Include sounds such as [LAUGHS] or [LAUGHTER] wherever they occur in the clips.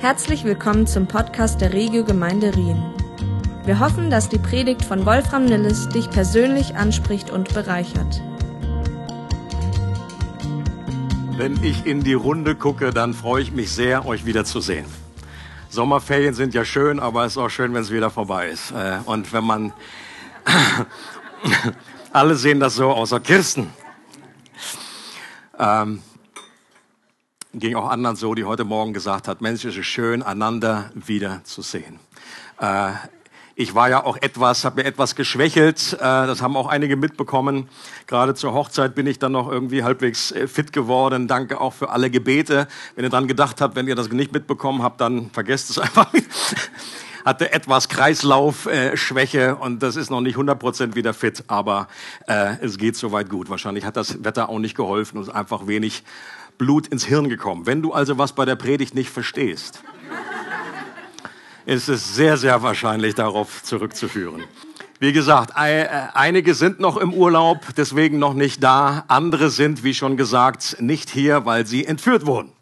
Herzlich willkommen zum Podcast der Regio Gemeinde Rien. Wir hoffen, dass die Predigt von Wolfram Nilles dich persönlich anspricht und bereichert. Wenn ich in die Runde gucke, dann freue ich mich sehr, euch wiederzusehen. Sommerferien sind ja schön, aber es ist auch schön, wenn es wieder vorbei ist. Äh, und wenn man, [LAUGHS] alle sehen das so, außer Kirsten. Ähm, ging auch anderen so, die heute Morgen gesagt hat, Mensch, es ist schön, einander wieder zu sehen. Äh, ich war ja auch etwas, habe mir etwas geschwächelt. Äh, das haben auch einige mitbekommen. Gerade zur Hochzeit bin ich dann noch irgendwie halbwegs äh, fit geworden. Danke auch für alle Gebete. Wenn ihr dran gedacht habt, wenn ihr das nicht mitbekommen habt, dann vergesst es [LAUGHS] einfach. hatte etwas Kreislaufschwäche äh, und das ist noch nicht 100% wieder fit, aber es geht soweit gut. Wahrscheinlich hat das Wetter auch nicht geholfen und einfach wenig Blut ins Hirn gekommen. Wenn du also was bei der Predigt nicht verstehst, ist es sehr, sehr wahrscheinlich darauf zurückzuführen. Wie gesagt, äh, einige sind noch im Urlaub, deswegen noch nicht da. Andere sind, wie schon gesagt, nicht hier, weil sie entführt wurden.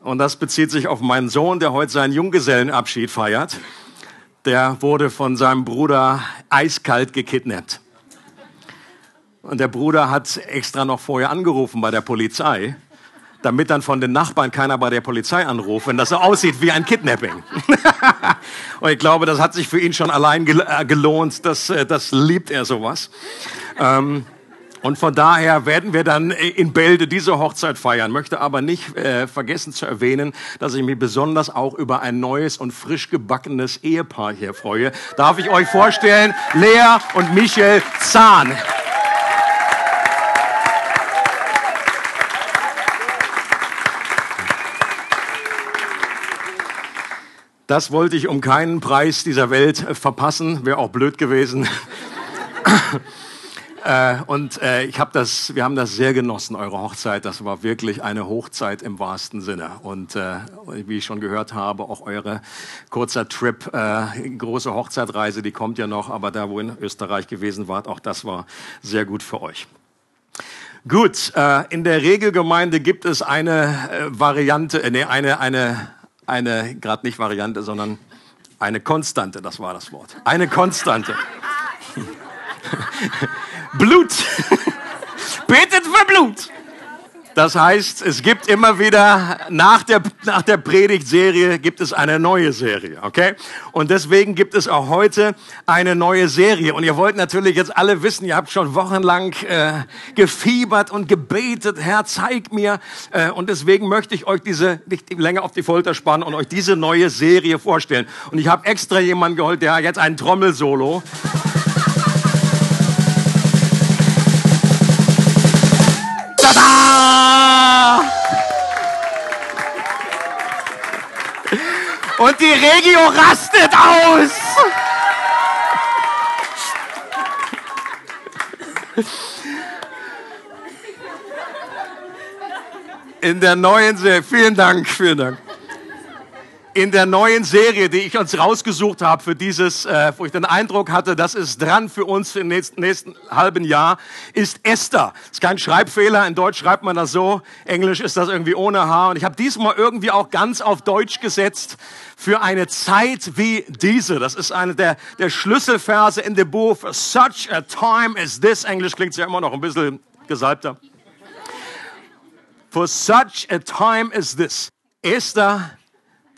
Und das bezieht sich auf meinen Sohn, der heute seinen Junggesellenabschied feiert. Der wurde von seinem Bruder eiskalt gekidnappt. Und der Bruder hat extra noch vorher angerufen bei der Polizei, damit dann von den Nachbarn keiner bei der Polizei anruft, wenn das so aussieht wie ein Kidnapping. [LAUGHS] und ich glaube, das hat sich für ihn schon allein äh, gelohnt. Das, äh, das liebt er sowas. Ähm, und von daher werden wir dann in Bälde diese Hochzeit feiern. Möchte aber nicht äh, vergessen zu erwähnen, dass ich mich besonders auch über ein neues und frisch gebackenes Ehepaar hier freue. Darf ich euch vorstellen? Lea und Michel Zahn. Das wollte ich um keinen Preis dieser Welt äh, verpassen, wäre auch blöd gewesen. [LAUGHS] äh, und äh, ich habe das, wir haben das sehr genossen, eure Hochzeit. Das war wirklich eine Hochzeit im wahrsten Sinne. Und äh, wie ich schon gehört habe, auch eure kurzer Trip, äh, große Hochzeitreise, die kommt ja noch. Aber da, wo in Österreich gewesen wart, auch das war sehr gut für euch. Gut, äh, in der Regelgemeinde gibt es eine Variante, nee, eine, eine eine, gerade nicht Variante, sondern eine Konstante, das war das Wort. Eine Konstante. [LAUGHS] Blut. [LAUGHS] Betet für Blut. Das heißt, es gibt immer wieder nach der, nach der Predigtserie gibt es eine neue Serie, okay? Und deswegen gibt es auch heute eine neue Serie. Und ihr wollt natürlich jetzt alle wissen, ihr habt schon wochenlang äh, gefiebert und gebetet, Herr, zeig mir. Äh, und deswegen möchte ich euch diese nicht länger auf die Folter spannen und euch diese neue Serie vorstellen. Und ich habe extra jemanden geholt, der jetzt ein Trommelsolo. Und die Regio rastet aus. In der neuen Serie, vielen Dank, vielen Dank in der neuen Serie, die ich uns rausgesucht habe für dieses, äh, wo ich den Eindruck hatte, das ist dran für uns im nächsten, nächsten halben Jahr, ist Esther. Ist kein Schreibfehler, in Deutsch schreibt man das so, Englisch ist das irgendwie ohne H. Und ich habe diesmal irgendwie auch ganz auf Deutsch gesetzt für eine Zeit wie diese. Das ist eine der, der Schlüsselverse in dem Buch. Such a time as this. Englisch klingt ja immer noch ein bisschen gesalbter. For such a time as this. Esther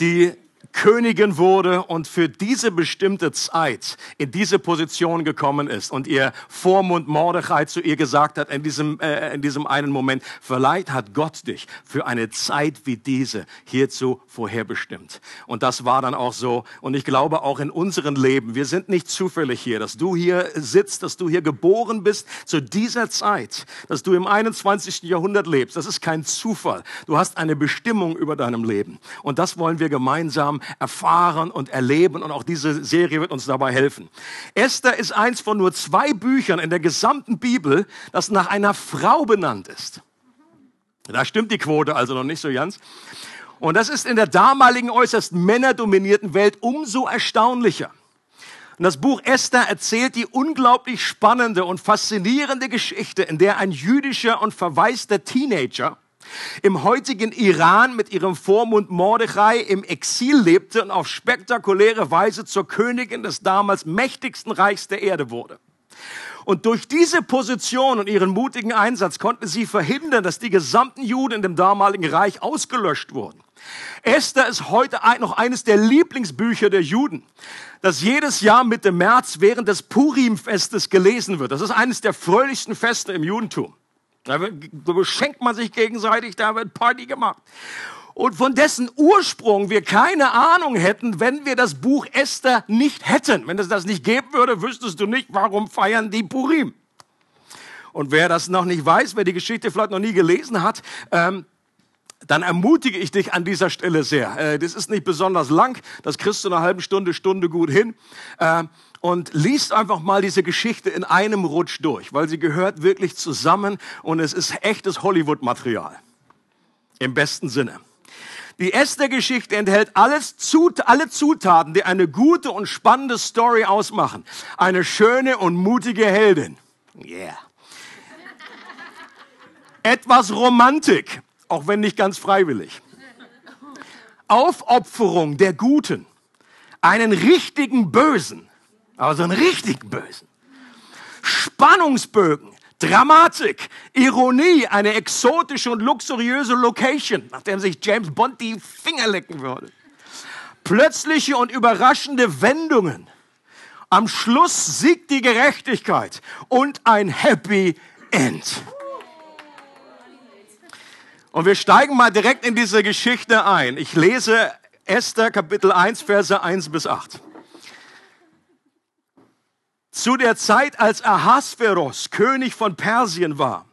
die Königin wurde und für diese bestimmte Zeit in diese Position gekommen ist und ihr Vormund Mordechai zu ihr gesagt hat in diesem, äh, in diesem einen Moment, vielleicht hat Gott dich für eine Zeit wie diese hierzu vorherbestimmt. Und das war dann auch so. Und ich glaube auch in unserem Leben, wir sind nicht zufällig hier, dass du hier sitzt, dass du hier geboren bist zu dieser Zeit, dass du im 21. Jahrhundert lebst. Das ist kein Zufall. Du hast eine Bestimmung über deinem Leben. Und das wollen wir gemeinsam erfahren und erleben und auch diese Serie wird uns dabei helfen. Esther ist eins von nur zwei Büchern in der gesamten Bibel, das nach einer Frau benannt ist. Da stimmt die Quote also noch nicht so ganz. Und das ist in der damaligen äußerst männerdominierten Welt umso erstaunlicher. Und das Buch Esther erzählt die unglaublich spannende und faszinierende Geschichte, in der ein jüdischer und verwaister Teenager im heutigen Iran mit ihrem Vormund Mordechai im Exil lebte und auf spektakuläre Weise zur Königin des damals mächtigsten Reichs der Erde wurde. Und durch diese Position und ihren mutigen Einsatz konnten sie verhindern, dass die gesamten Juden in dem damaligen Reich ausgelöscht wurden. Esther ist heute noch eines der Lieblingsbücher der Juden, das jedes Jahr Mitte März während des Purim-Festes gelesen wird. Das ist eines der fröhlichsten Feste im Judentum. Da beschenkt man sich gegenseitig, da wird Party gemacht. Und von dessen Ursprung wir keine Ahnung hätten, wenn wir das Buch Esther nicht hätten. Wenn es das nicht geben würde, wüsstest du nicht, warum feiern die Purim. Und wer das noch nicht weiß, wer die Geschichte vielleicht noch nie gelesen hat, ähm, dann ermutige ich dich an dieser Stelle sehr. Äh, das ist nicht besonders lang, das kriegst du in einer halben Stunde, Stunde gut hin. Äh, und liest einfach mal diese Geschichte in einem Rutsch durch, weil sie gehört wirklich zusammen und es ist echtes Hollywood-Material. Im besten Sinne. Die Esther-Geschichte enthält alles, alle Zutaten, die eine gute und spannende Story ausmachen. Eine schöne und mutige Heldin. Yeah. Etwas Romantik, auch wenn nicht ganz freiwillig. Aufopferung der Guten. Einen richtigen Bösen aber so einen richtigen Bösen. Spannungsbögen, Dramatik, Ironie, eine exotische und luxuriöse Location, nachdem sich James Bond die Finger lecken würde. Plötzliche und überraschende Wendungen. Am Schluss siegt die Gerechtigkeit und ein Happy End. Und wir steigen mal direkt in diese Geschichte ein. Ich lese Esther Kapitel 1, Verse 1 bis 8. Zu der Zeit, als Ahasveros König von Persien war,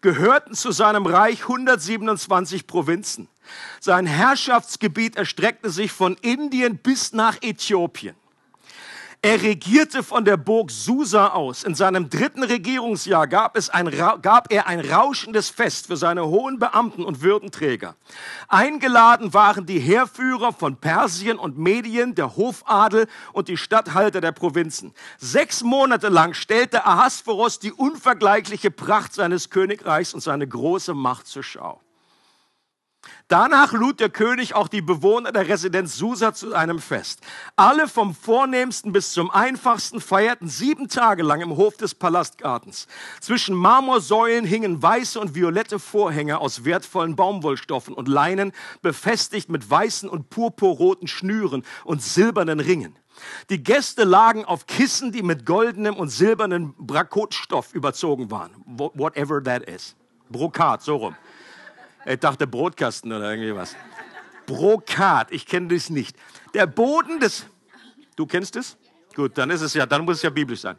gehörten zu seinem Reich 127 Provinzen. Sein Herrschaftsgebiet erstreckte sich von Indien bis nach Äthiopien. Er regierte von der Burg Susa aus. In seinem dritten Regierungsjahr gab, es ein, gab er ein rauschendes Fest für seine hohen Beamten und Würdenträger. Eingeladen waren die Heerführer von Persien und Medien, der Hofadel und die Statthalter der Provinzen. Sechs Monate lang stellte Ahasveros die unvergleichliche Pracht seines Königreichs und seine große Macht zur Schau. Danach lud der König auch die Bewohner der Residenz Susa zu einem Fest. Alle vom vornehmsten bis zum einfachsten feierten sieben Tage lang im Hof des Palastgartens. Zwischen Marmorsäulen hingen weiße und violette Vorhänge aus wertvollen Baumwollstoffen und Leinen, befestigt mit weißen und purpurroten Schnüren und silbernen Ringen. Die Gäste lagen auf Kissen, die mit goldenem und silbernem Brakotstoff überzogen waren. Whatever that is. Brokat, so rum. Ich dachte Brotkasten oder irgendwie was. Brokat, ich kenne das nicht. Der Boden des, du kennst es? Gut, dann ist es ja, dann muss es ja biblisch sein.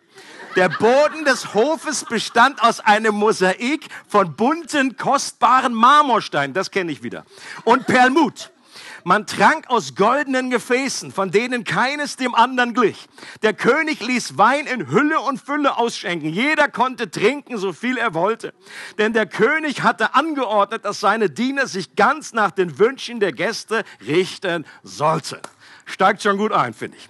Der Boden des Hofes bestand aus einem Mosaik von bunten, kostbaren Marmorsteinen, das kenne ich wieder, und Perlmut. Man trank aus goldenen Gefäßen, von denen keines dem anderen glich. Der König ließ Wein in Hülle und Fülle ausschenken. Jeder konnte trinken, so viel er wollte. Denn der König hatte angeordnet, dass seine Diener sich ganz nach den Wünschen der Gäste richten sollten. Steigt schon gut ein, finde ich.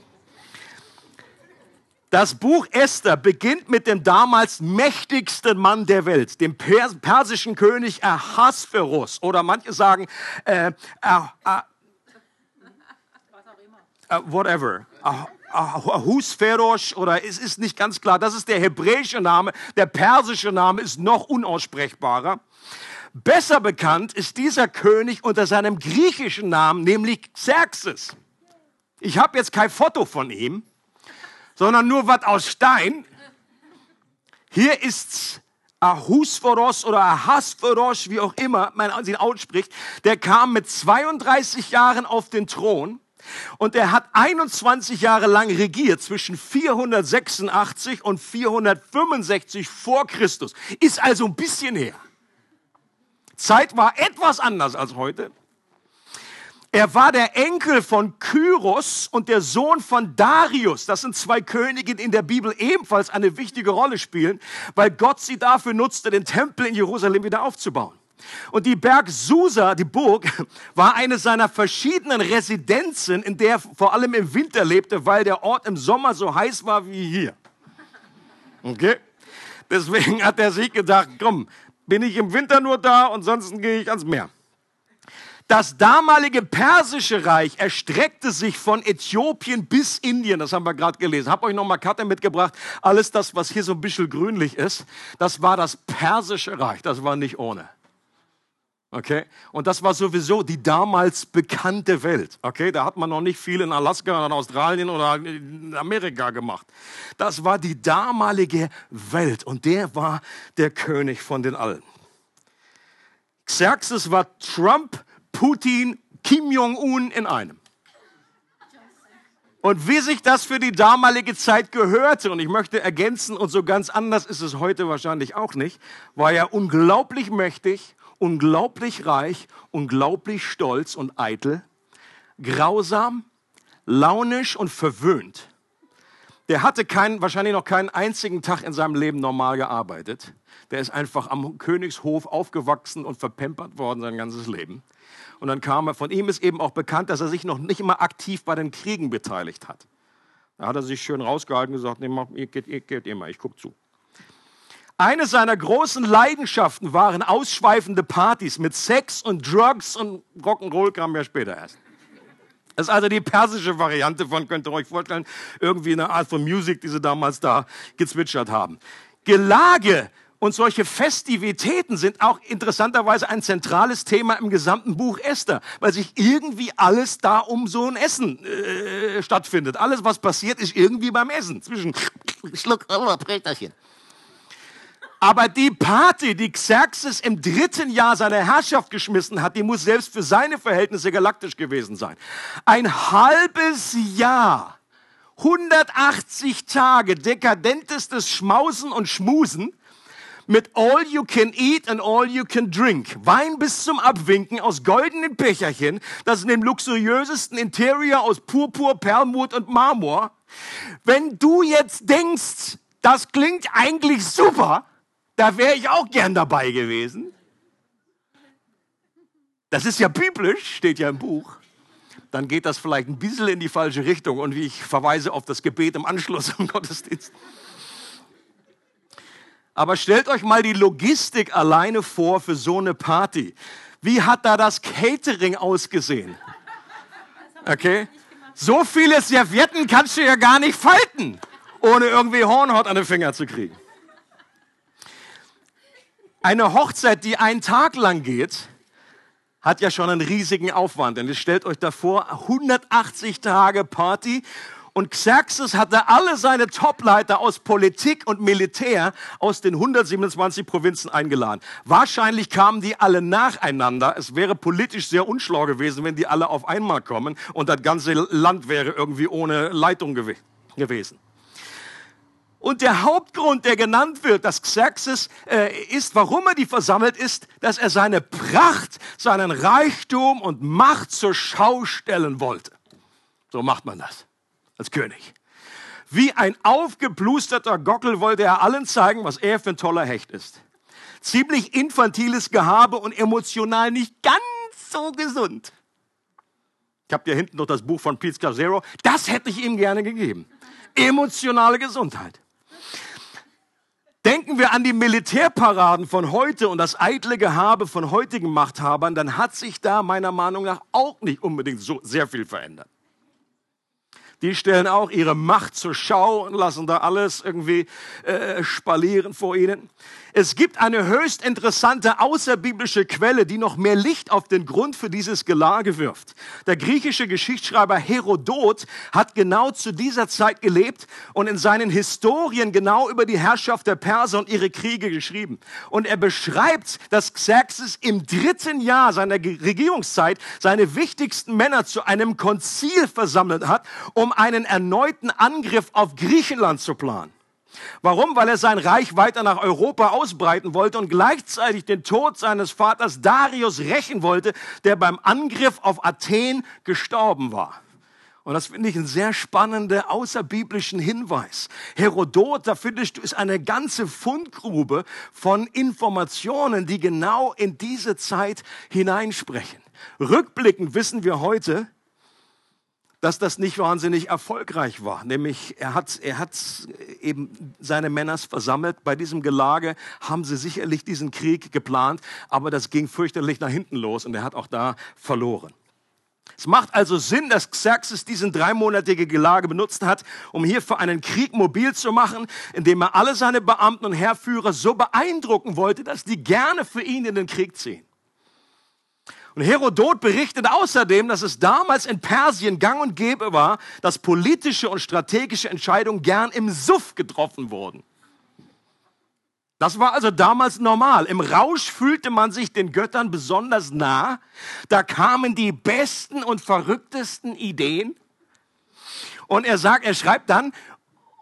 Das Buch Esther beginnt mit dem damals mächtigsten Mann der Welt, dem persischen König Ahasverus. Oder manche sagen äh, uh, whatever. Ahusferosh oder es ist nicht ganz klar. Das ist der hebräische Name. Der persische Name ist noch unaussprechbarer. Besser bekannt ist dieser König unter seinem griechischen Namen, nämlich Xerxes. Ich habe jetzt kein Foto von ihm, sondern nur was aus Stein. Hier ist's Ahusforos oder Ahasforos, wie auch immer man ihn ausspricht. Der kam mit 32 Jahren auf den Thron und er hat 21 Jahre lang regiert zwischen 486 und 465 vor Christus. Ist also ein bisschen her. Zeit war etwas anders als heute. Er war der Enkel von Kyros und der Sohn von Darius. Das sind zwei Königinnen in der Bibel ebenfalls eine wichtige Rolle spielen, weil Gott sie dafür nutzte, den Tempel in Jerusalem wieder aufzubauen. Und die Berg Susa, die Burg, [LAUGHS] war eine seiner verschiedenen Residenzen, in der er vor allem im Winter lebte, weil der Ort im Sommer so heiß war wie hier. Okay? Deswegen hat er sich gedacht, komm, bin ich im Winter nur da und sonst gehe ich ans Meer. Das damalige persische Reich erstreckte sich von Äthiopien bis Indien. Das haben wir gerade gelesen. Hab euch noch mal Karte mitgebracht. Alles das, was hier so ein bisschen grünlich ist, das war das persische Reich. Das war nicht ohne. Okay? Und das war sowieso die damals bekannte Welt. Okay? Da hat man noch nicht viel in Alaska oder in Australien oder in Amerika gemacht. Das war die damalige Welt und der war der König von den Allen. Xerxes war Trump Putin, Kim Jong-un in einem. Und wie sich das für die damalige Zeit gehörte, und ich möchte ergänzen, und so ganz anders ist es heute wahrscheinlich auch nicht, war er unglaublich mächtig, unglaublich reich, unglaublich stolz und eitel, grausam, launisch und verwöhnt. Der hatte keinen, wahrscheinlich noch keinen einzigen Tag in seinem Leben normal gearbeitet. Der ist einfach am Königshof aufgewachsen und verpempert worden sein ganzes Leben. Und dann kam er, von ihm ist eben auch bekannt, dass er sich noch nicht immer aktiv bei den Kriegen beteiligt hat. Da hat er sich schön rausgehalten und gesagt, nee, ihr geht, ihr geht immer, ich gucke zu. Eine seiner großen Leidenschaften waren ausschweifende Partys mit Sex und Drugs und Rock'n'Roll kam ja später erst. Das ist also die persische Variante von, könnt ihr euch vorstellen, irgendwie eine Art von Musik, die sie damals da gezwitschert haben. Gelage und solche Festivitäten sind auch interessanterweise ein zentrales Thema im gesamten Buch Esther, weil sich irgendwie alles da um so ein Essen äh, stattfindet. Alles, was passiert, ist irgendwie beim Essen. Zwischen Schluck, Präterchen. Aber die Party, die Xerxes im dritten Jahr seiner Herrschaft geschmissen hat, die muss selbst für seine Verhältnisse galaktisch gewesen sein. Ein halbes Jahr, 180 Tage dekadentestes Schmausen und Schmusen mit All You Can Eat and All You Can Drink. Wein bis zum Abwinken aus goldenen Becherchen, das in dem luxuriösesten Interior aus Purpur, Perlmut und Marmor. Wenn du jetzt denkst, das klingt eigentlich super, da wäre ich auch gern dabei gewesen. Das ist ja biblisch, steht ja im Buch. Dann geht das vielleicht ein bisschen in die falsche Richtung und wie ich verweise auf das Gebet im Anschluss im Gottesdienst. Aber stellt euch mal die Logistik alleine vor für so eine Party. Wie hat da das Catering ausgesehen? Okay? So viele Servietten kannst du ja gar nicht falten, ohne irgendwie Hornhaut an den Finger zu kriegen. Eine Hochzeit, die einen Tag lang geht, hat ja schon einen riesigen Aufwand. Denn stellt euch davor, 180 Tage Party und Xerxes hatte alle seine Topleiter aus Politik und Militär aus den 127 Provinzen eingeladen. Wahrscheinlich kamen die alle nacheinander. Es wäre politisch sehr unschlau gewesen, wenn die alle auf einmal kommen und das ganze Land wäre irgendwie ohne Leitung gew gewesen. Und der Hauptgrund, der genannt wird, dass Xerxes äh, ist, warum er die versammelt, ist, dass er seine Pracht, seinen Reichtum und Macht zur Schau stellen wollte. So macht man das als König. Wie ein aufgeblusterter Gockel wollte er allen zeigen, was er für ein toller Hecht ist. Ziemlich infantiles Gehabe und emotional nicht ganz so gesund. Ich habe hier hinten noch das Buch von Pete Scazzaro. Das hätte ich ihm gerne gegeben. Emotionale Gesundheit. Denken wir an die Militärparaden von heute und das eitle Gehabe von heutigen Machthabern, dann hat sich da meiner Meinung nach auch nicht unbedingt so sehr viel verändert die stellen auch ihre Macht zur Schau und lassen da alles irgendwie äh, spalieren vor ihnen. Es gibt eine höchst interessante außerbiblische Quelle, die noch mehr Licht auf den Grund für dieses Gelage wirft. Der griechische Geschichtsschreiber Herodot hat genau zu dieser Zeit gelebt und in seinen Historien genau über die Herrschaft der Perser und ihre Kriege geschrieben. Und er beschreibt, dass Xerxes im dritten Jahr seiner Regierungszeit seine wichtigsten Männer zu einem Konzil versammelt hat, um einen erneuten Angriff auf Griechenland zu planen. Warum? Weil er sein Reich weiter nach Europa ausbreiten wollte und gleichzeitig den Tod seines Vaters Darius rächen wollte, der beim Angriff auf Athen gestorben war. Und das finde ich einen sehr spannenden außerbiblischen Hinweis. Herodot, da findest du, ist eine ganze Fundgrube von Informationen, die genau in diese Zeit hineinsprechen. Rückblickend wissen wir heute, dass das nicht wahnsinnig erfolgreich war. Nämlich er hat, er hat eben seine Männers versammelt. Bei diesem Gelage haben sie sicherlich diesen Krieg geplant, aber das ging fürchterlich nach hinten los und er hat auch da verloren. Es macht also Sinn, dass Xerxes diesen dreimonatige Gelage benutzt hat, um hier für einen Krieg mobil zu machen, indem er alle seine Beamten und Heerführer so beeindrucken wollte, dass die gerne für ihn in den Krieg ziehen. Und Herodot berichtet außerdem, dass es damals in Persien gang und gäbe war, dass politische und strategische Entscheidungen gern im Suff getroffen wurden. Das war also damals normal. Im Rausch fühlte man sich den Göttern besonders nah. Da kamen die besten und verrücktesten Ideen. Und er sagt, er schreibt dann,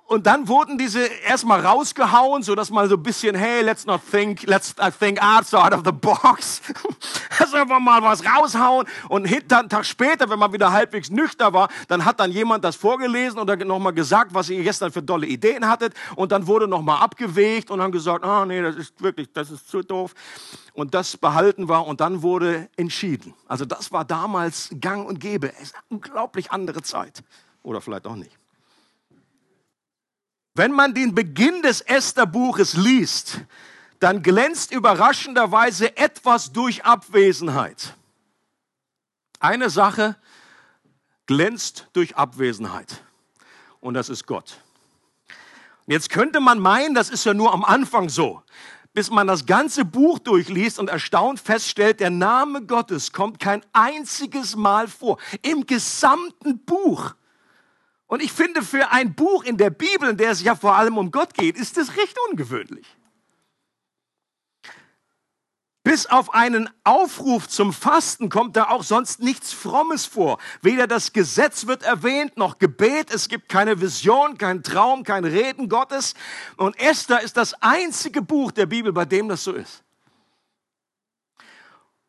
und dann wurden diese erstmal rausgehauen, so dass man so ein bisschen, hey, let's not think, let's think outside of the box. [LAUGHS] Lass einfach mal was raushauen. Und hinter, einen Tag später, wenn man wieder halbwegs nüchtern war, dann hat dann jemand das vorgelesen oder nochmal gesagt, was ihr gestern für tolle Ideen hattet. Und dann wurde nochmal abgewegt und haben gesagt, ah, nee, das ist wirklich, das ist zu doof. Und das behalten wir und dann wurde entschieden. Also das war damals gang und gäbe. Es ist eine unglaublich andere Zeit. Oder vielleicht auch nicht. Wenn man den Beginn des Esther-Buches liest, dann glänzt überraschenderweise etwas durch Abwesenheit. Eine Sache glänzt durch Abwesenheit und das ist Gott. Jetzt könnte man meinen, das ist ja nur am Anfang so, bis man das ganze Buch durchliest und erstaunt feststellt, der Name Gottes kommt kein einziges Mal vor im gesamten Buch. Und ich finde, für ein Buch in der Bibel, in der es ja vor allem um Gott geht, ist es recht ungewöhnlich. Bis auf einen Aufruf zum Fasten kommt da auch sonst nichts Frommes vor. Weder das Gesetz wird erwähnt, noch Gebet. Es gibt keine Vision, kein Traum, kein Reden Gottes. Und Esther ist das einzige Buch der Bibel, bei dem das so ist.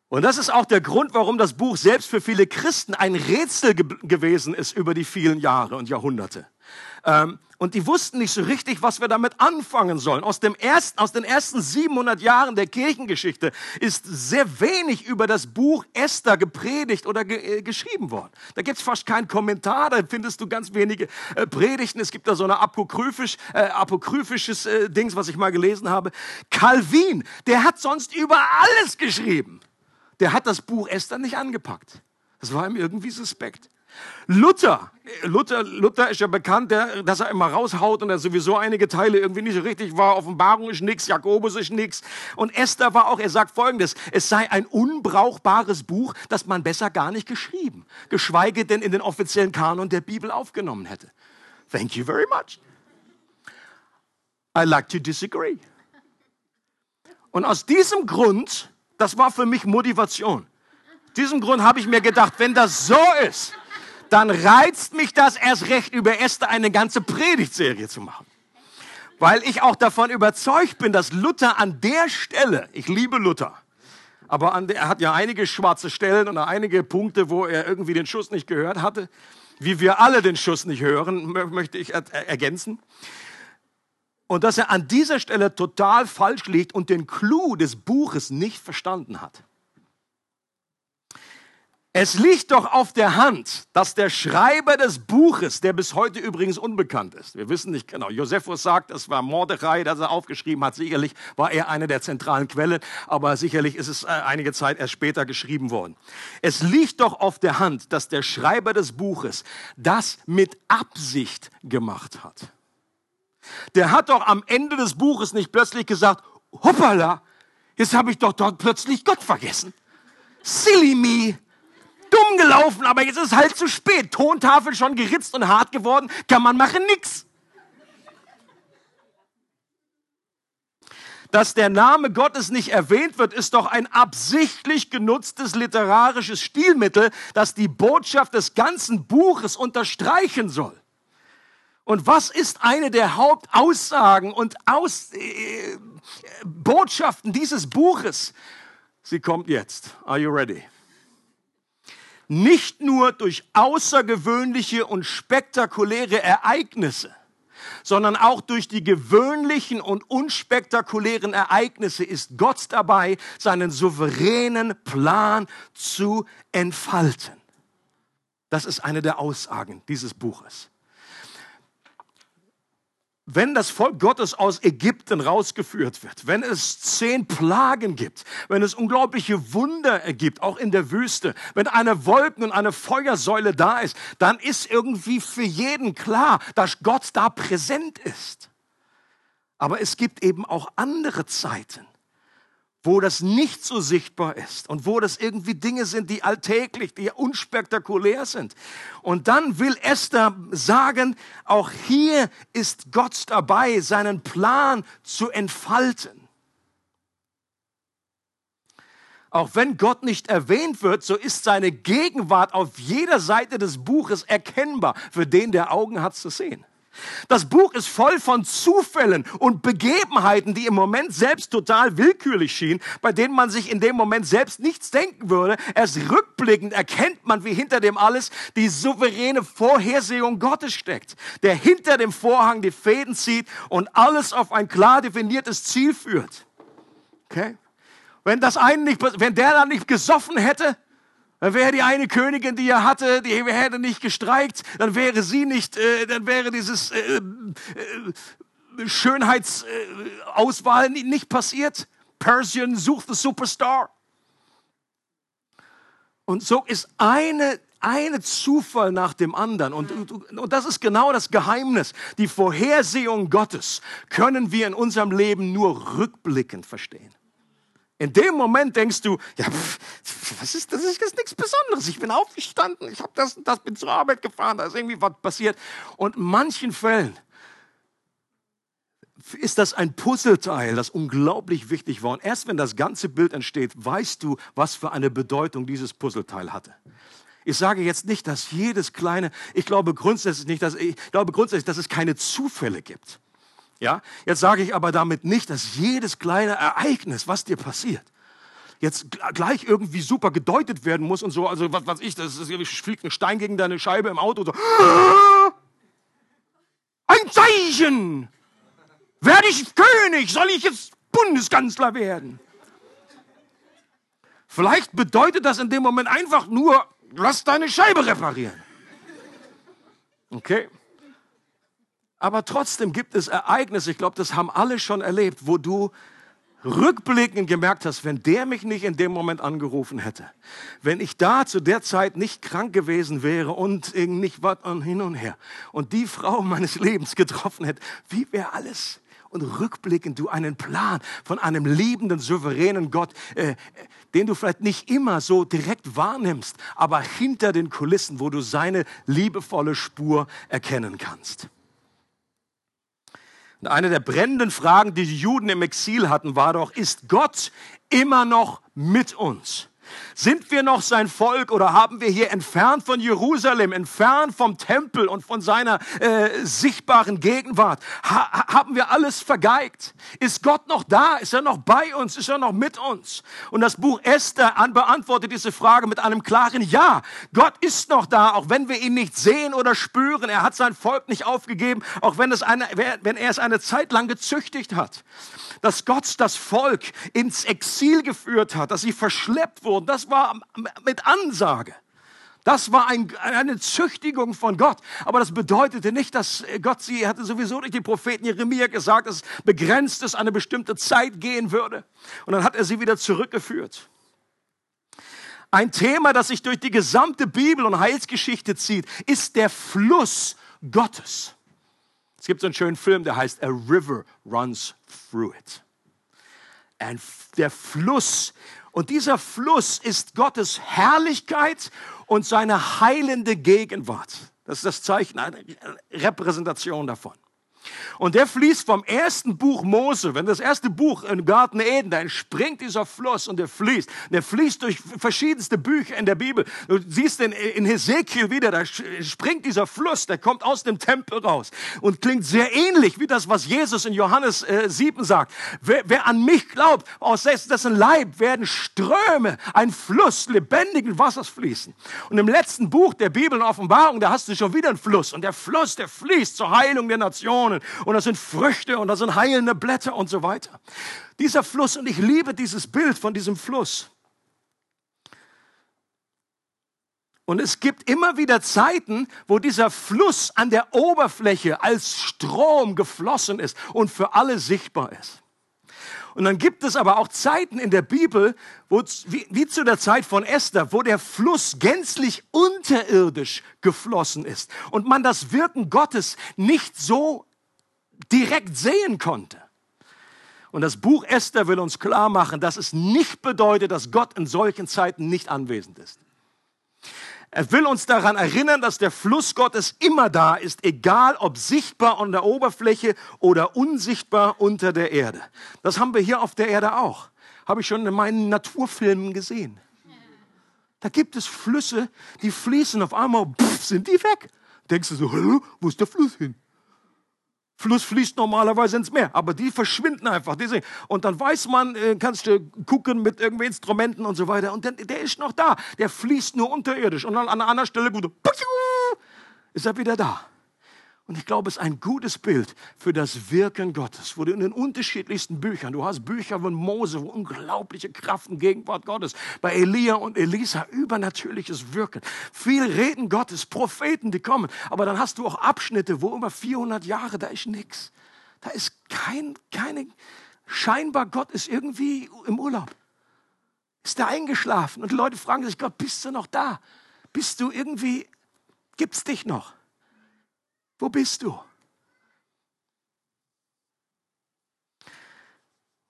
Und das ist auch der Grund, warum das Buch selbst für viele Christen ein Rätsel ge gewesen ist über die vielen Jahre und Jahrhunderte. Ähm, und die wussten nicht so richtig, was wir damit anfangen sollen. Aus, dem ersten, aus den ersten 700 Jahren der Kirchengeschichte ist sehr wenig über das Buch Esther gepredigt oder ge äh, geschrieben worden. Da gibt's fast keinen Kommentar, da findest du ganz wenige äh, Predigten. Es gibt da so ein apokryphisch, äh, apokryphisches äh, Dings, was ich mal gelesen habe. Calvin, der hat sonst über alles geschrieben der hat das Buch Esther nicht angepackt. Das war ihm irgendwie suspekt. Luther, Luther, Luther ist ja bekannt, der, dass er immer raushaut und er sowieso einige Teile irgendwie nicht so richtig war. Offenbarung ist nichts, Jakobus ist nichts. Und Esther war auch, er sagt folgendes, es sei ein unbrauchbares Buch, das man besser gar nicht geschrieben, geschweige denn in den offiziellen Kanon der Bibel aufgenommen hätte. Thank you very much. I like to disagree. Und aus diesem Grund das war für mich Motivation. Diesem Grund habe ich mir gedacht, wenn das so ist, dann reizt mich das erst recht über Esther eine ganze Predigtserie zu machen. Weil ich auch davon überzeugt bin, dass Luther an der Stelle, ich liebe Luther, aber an der, er hat ja einige schwarze Stellen und einige Punkte, wo er irgendwie den Schuss nicht gehört hatte, wie wir alle den Schuss nicht hören, möchte ich ergänzen und dass er an dieser Stelle total falsch liegt und den Clou des Buches nicht verstanden hat. Es liegt doch auf der Hand, dass der Schreiber des Buches, der bis heute übrigens unbekannt ist, wir wissen nicht genau, Josephus sagt, es war Mordechai, das er aufgeschrieben hat, sicherlich war er eine der zentralen Quellen, aber sicherlich ist es äh, einige Zeit erst später geschrieben worden. Es liegt doch auf der Hand, dass der Schreiber des Buches das mit Absicht gemacht hat der hat doch am Ende des Buches nicht plötzlich gesagt, hoppala, jetzt habe ich doch dort plötzlich Gott vergessen. Silly me. Dumm gelaufen, aber jetzt ist halt zu spät. Tontafel schon geritzt und hart geworden, kann man machen nix. Dass der Name Gottes nicht erwähnt wird, ist doch ein absichtlich genutztes literarisches Stilmittel, das die Botschaft des ganzen Buches unterstreichen soll. Und was ist eine der Hauptaussagen und Aus, äh, Botschaften dieses Buches? Sie kommt jetzt. Are you ready? Nicht nur durch außergewöhnliche und spektakuläre Ereignisse, sondern auch durch die gewöhnlichen und unspektakulären Ereignisse ist Gott dabei, seinen souveränen Plan zu entfalten. Das ist eine der Aussagen dieses Buches wenn das Volk Gottes aus Ägypten rausgeführt wird, wenn es zehn Plagen gibt, wenn es unglaubliche Wunder ergibt, auch in der Wüste, wenn eine Wolken- und eine Feuersäule da ist, dann ist irgendwie für jeden klar, dass Gott da präsent ist. Aber es gibt eben auch andere Zeiten wo das nicht so sichtbar ist und wo das irgendwie Dinge sind, die alltäglich, die unspektakulär sind. Und dann will Esther sagen, auch hier ist Gott dabei, seinen Plan zu entfalten. Auch wenn Gott nicht erwähnt wird, so ist seine Gegenwart auf jeder Seite des Buches erkennbar für den, der Augen hat zu sehen. Das Buch ist voll von Zufällen und Begebenheiten, die im Moment selbst total willkürlich schienen, bei denen man sich in dem Moment selbst nichts denken würde. Erst rückblickend erkennt man, wie hinter dem alles die souveräne Vorhersehung Gottes steckt, der hinter dem Vorhang die Fäden zieht und alles auf ein klar definiertes Ziel führt. Okay? Wenn das einen nicht, wenn der dann nicht gesoffen hätte, dann wäre die eine Königin, die er hatte, die hätte nicht gestreikt, dann wäre sie nicht, äh, dann wäre dieses äh, äh, Schönheitsauswahl nicht passiert. Persian sucht the Superstar. Und so ist eine, eine Zufall nach dem anderen. Und, und das ist genau das Geheimnis. Die Vorhersehung Gottes können wir in unserem Leben nur rückblickend verstehen. In dem Moment denkst du, ja, pff, was ist, das ist jetzt nichts Besonderes. Ich bin aufgestanden, ich habe das das, bin zur Arbeit gefahren, da ist irgendwie was passiert. Und in manchen Fällen ist das ein Puzzleteil, das unglaublich wichtig war. Und erst wenn das ganze Bild entsteht, weißt du, was für eine Bedeutung dieses Puzzleteil hatte. Ich sage jetzt nicht, dass jedes kleine, ich glaube grundsätzlich nicht, dass, ich glaube grundsätzlich, dass es keine Zufälle gibt. Ja, jetzt sage ich aber damit nicht, dass jedes kleine Ereignis, was dir passiert, jetzt gleich irgendwie super gedeutet werden muss und so. Also was weiß ich, das ist, fliegt ein Stein gegen deine Scheibe im Auto. So. [LAUGHS] Ein Zeichen! Werde ich König? Soll ich jetzt Bundeskanzler werden? Vielleicht bedeutet das in dem Moment einfach nur, lass deine Scheibe reparieren. Okay? Aber trotzdem gibt es Ereignisse, ich glaube, das haben alle schon erlebt, wo du rückblickend gemerkt hast, wenn der mich nicht in dem Moment angerufen hätte, wenn ich da zu der Zeit nicht krank gewesen wäre und nicht was und hin und her und die Frau meines Lebens getroffen hätte, wie wäre alles? Und rückblickend du einen Plan von einem liebenden, souveränen Gott, äh, den du vielleicht nicht immer so direkt wahrnimmst, aber hinter den Kulissen, wo du seine liebevolle Spur erkennen kannst. Und eine der brennenden Fragen, die die Juden im Exil hatten, war doch, ist Gott immer noch mit uns? Sind wir noch sein Volk oder haben wir hier entfernt von Jerusalem, entfernt vom Tempel und von seiner äh, sichtbaren Gegenwart, ha haben wir alles vergeigt? Ist Gott noch da? Ist er noch bei uns? Ist er noch mit uns? Und das Buch Esther beantwortet diese Frage mit einem klaren Ja. Gott ist noch da, auch wenn wir ihn nicht sehen oder spüren. Er hat sein Volk nicht aufgegeben, auch wenn, es eine, wenn er es eine Zeit lang gezüchtigt hat dass Gott das Volk ins Exil geführt hat, dass sie verschleppt wurden, das war mit Ansage. Das war ein, eine Züchtigung von Gott. Aber das bedeutete nicht, dass Gott sie, hatte sowieso durch die Propheten Jeremia gesagt, dass es begrenzt ist, eine bestimmte Zeit gehen würde. Und dann hat er sie wieder zurückgeführt. Ein Thema, das sich durch die gesamte Bibel und Heilsgeschichte zieht, ist der Fluss Gottes. Es gibt so einen schönen Film, der heißt A River Runs Through It. Ein, der Fluss. Und dieser Fluss ist Gottes Herrlichkeit und seine heilende Gegenwart. Das ist das Zeichen, eine Repräsentation davon. Und der fließt vom ersten Buch Mose, wenn das erste Buch im Garten Eden, da entspringt dieser Fluss und der fließt. Der fließt durch verschiedenste Bücher in der Bibel. Du siehst in, in Hesekiel wieder, da springt dieser Fluss, der kommt aus dem Tempel raus und klingt sehr ähnlich wie das, was Jesus in Johannes äh, 7 sagt. Wer, wer an mich glaubt, aus dessen Leib werden Ströme, ein Fluss lebendigen Wassers fließen. Und im letzten Buch der Bibel in Offenbarung, da hast du schon wieder einen Fluss und der Fluss, der fließt zur Heilung der Nationen und das sind Früchte und das sind heilende Blätter und so weiter. Dieser Fluss, und ich liebe dieses Bild von diesem Fluss. Und es gibt immer wieder Zeiten, wo dieser Fluss an der Oberfläche als Strom geflossen ist und für alle sichtbar ist. Und dann gibt es aber auch Zeiten in der Bibel, wo, wie, wie zu der Zeit von Esther, wo der Fluss gänzlich unterirdisch geflossen ist und man das Wirken Gottes nicht so direkt sehen konnte. Und das Buch Esther will uns klar machen, dass es nicht bedeutet, dass Gott in solchen Zeiten nicht anwesend ist. Er will uns daran erinnern, dass der Fluss Gottes immer da ist, egal ob sichtbar an der Oberfläche oder unsichtbar unter der Erde. Das haben wir hier auf der Erde auch. Habe ich schon in meinen Naturfilmen gesehen. Da gibt es Flüsse, die fließen auf einmal, pff, sind die weg. Denkst du so, wo ist der Fluss hin? Fluss fließt normalerweise ins Meer, aber die verschwinden einfach. Die und dann weiß man, äh, kannst du gucken mit irgendwie Instrumenten und so weiter. Und dann, der ist noch da. Der fließt nur unterirdisch. Und dann an einer anderen Stelle ist er wieder da. Und ich glaube, es ist ein gutes Bild für das Wirken Gottes, wo du in den unterschiedlichsten Büchern, du hast Bücher von Mose, wo unglaubliche Kraft und Gegenwart Gottes, bei Elia und Elisa übernatürliches Wirken. Viel Reden Gottes, Propheten, die kommen. Aber dann hast du auch Abschnitte, wo über 400 Jahre, da ist nichts. Da ist kein, keine, scheinbar Gott ist irgendwie im Urlaub. Ist da eingeschlafen. Und die Leute fragen sich, Gott, bist du noch da? Bist du irgendwie, gibt's dich noch? Wo bist du?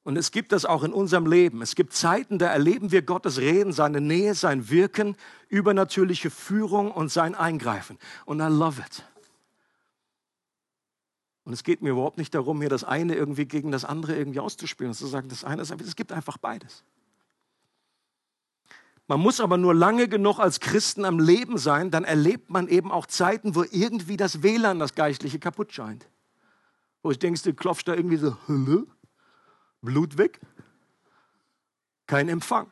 Und es gibt das auch in unserem Leben. Es gibt Zeiten, da erleben wir Gottes Reden, seine Nähe, sein Wirken, übernatürliche Führung und sein Eingreifen. Und I love it. Und es geht mir überhaupt nicht darum, hier das eine irgendwie gegen das andere irgendwie auszuspielen und zu sagen, das eine ist, es gibt einfach beides. Man muss aber nur lange genug als Christen am Leben sein, dann erlebt man eben auch Zeiten, wo irgendwie das WLAN, das Geistliche, kaputt scheint. Wo ich denkst, du klopfst da irgendwie so? Blut weg, kein Empfang.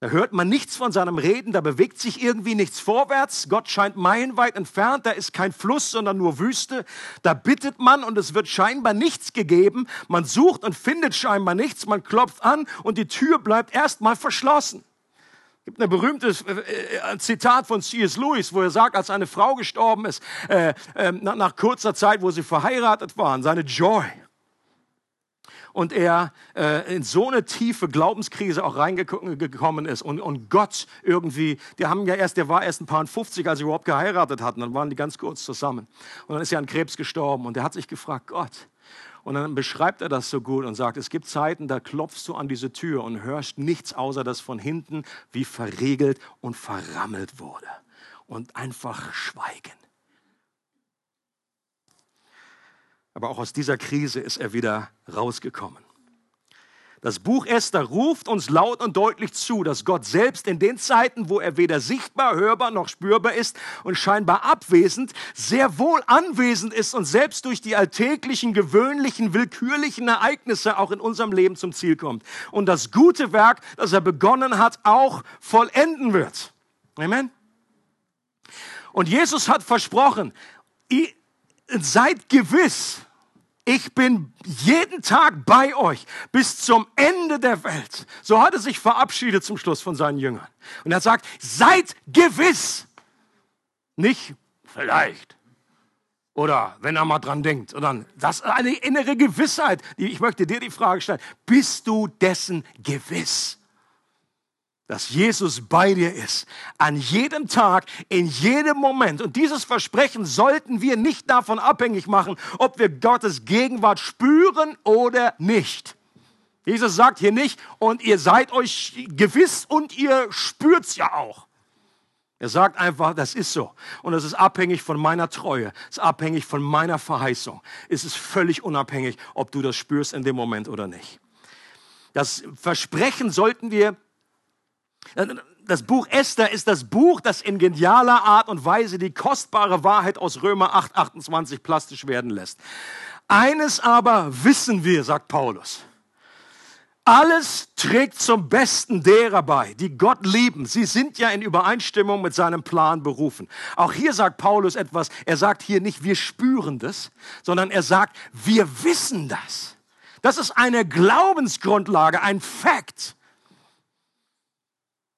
Da hört man nichts von seinem Reden, da bewegt sich irgendwie nichts vorwärts. Gott scheint meilenweit entfernt, da ist kein Fluss, sondern nur Wüste. Da bittet man und es wird scheinbar nichts gegeben. Man sucht und findet scheinbar nichts. Man klopft an und die Tür bleibt erstmal verschlossen. Es gibt ein berühmtes äh, äh, Zitat von C.S. Lewis, wo er sagt, als eine Frau gestorben ist, äh, äh, nach kurzer Zeit, wo sie verheiratet waren, seine Joy und er äh, in so eine tiefe Glaubenskrise auch reingekommen ist. Und, und Gott irgendwie, die haben ja erst, der war erst ein paar 50, als sie überhaupt geheiratet hatten, dann waren die ganz kurz zusammen. Und dann ist er an Krebs gestorben. Und er hat sich gefragt, Gott, und dann beschreibt er das so gut und sagt, es gibt Zeiten, da klopfst du an diese Tür und hörst nichts außer das von hinten wie verriegelt und verrammelt wurde. Und einfach schweigen. Aber auch aus dieser Krise ist er wieder rausgekommen. Das Buch Esther ruft uns laut und deutlich zu, dass Gott selbst in den Zeiten, wo er weder sichtbar, hörbar noch spürbar ist und scheinbar abwesend, sehr wohl anwesend ist und selbst durch die alltäglichen, gewöhnlichen, willkürlichen Ereignisse auch in unserem Leben zum Ziel kommt. Und das gute Werk, das er begonnen hat, auch vollenden wird. Amen. Und Jesus hat versprochen, seid gewiss, ich bin jeden Tag bei euch bis zum Ende der Welt. So hat er sich verabschiedet zum Schluss von seinen Jüngern. Und er sagt, seid gewiss. Nicht vielleicht. Oder wenn er mal dran denkt. Oder das ist eine innere Gewissheit. Ich möchte dir die Frage stellen. Bist du dessen gewiss? Dass Jesus bei dir ist. An jedem Tag, in jedem Moment. Und dieses Versprechen sollten wir nicht davon abhängig machen, ob wir Gottes Gegenwart spüren oder nicht. Jesus sagt hier nicht, und ihr seid euch gewiss und ihr spürt's ja auch. Er sagt einfach, das ist so. Und es ist abhängig von meiner Treue. Es ist abhängig von meiner Verheißung. Es ist völlig unabhängig, ob du das spürst in dem Moment oder nicht. Das Versprechen sollten wir das Buch Esther ist das Buch, das in genialer Art und Weise die kostbare Wahrheit aus Römer 8, 28 plastisch werden lässt. Eines aber wissen wir, sagt Paulus. Alles trägt zum Besten derer bei, die Gott lieben. Sie sind ja in Übereinstimmung mit seinem Plan berufen. Auch hier sagt Paulus etwas. Er sagt hier nicht, wir spüren das, sondern er sagt, wir wissen das. Das ist eine Glaubensgrundlage, ein Fakt.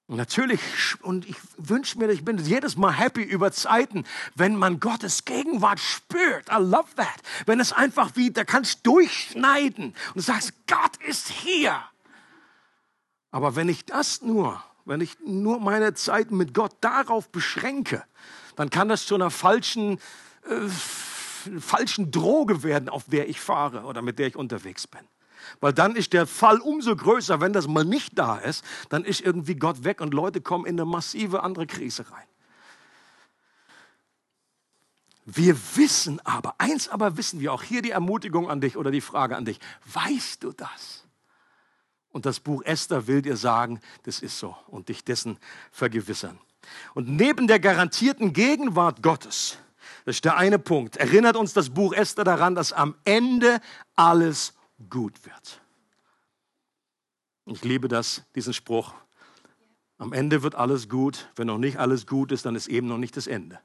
Und natürlich, und ich wünsche mir, ich bin jedes Mal happy über Zeiten, wenn man Gottes Gegenwart spürt. I love that. Wenn es einfach wie, da kannst durchschneiden und du sagst, Gott ist hier. Aber wenn ich das nur, wenn ich nur meine Zeiten mit Gott darauf beschränke, dann kann das zu einer falschen, äh, falschen Droge werden, auf der ich fahre oder mit der ich unterwegs bin. Weil dann ist der Fall umso größer, wenn das mal nicht da ist, dann ist irgendwie Gott weg und Leute kommen in eine massive andere Krise rein. Wir wissen aber, eins aber wissen wir, auch hier die Ermutigung an dich oder die Frage an dich, weißt du das? Und das Buch Esther will dir sagen, das ist so und dich dessen vergewissern. Und neben der garantierten Gegenwart Gottes, das ist der eine Punkt, erinnert uns das Buch Esther daran, dass am Ende alles gut wird. Ich liebe das, diesen Spruch. Am Ende wird alles gut. Wenn noch nicht alles gut ist, dann ist eben noch nicht das Ende.